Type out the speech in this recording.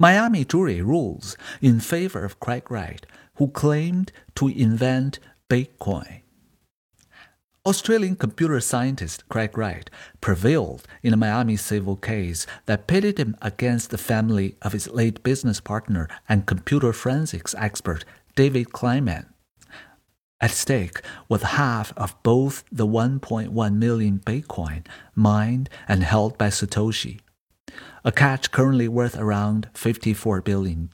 Miami jury rules in favor of Craig Wright, who claimed to invent Bitcoin. Australian computer scientist Craig Wright prevailed in a Miami civil case that pitted him against the family of his late business partner and computer forensics expert David Kleiman. At stake was half of both the 1.1 million Bitcoin mined and held by Satoshi, a catch currently worth around $54 billion.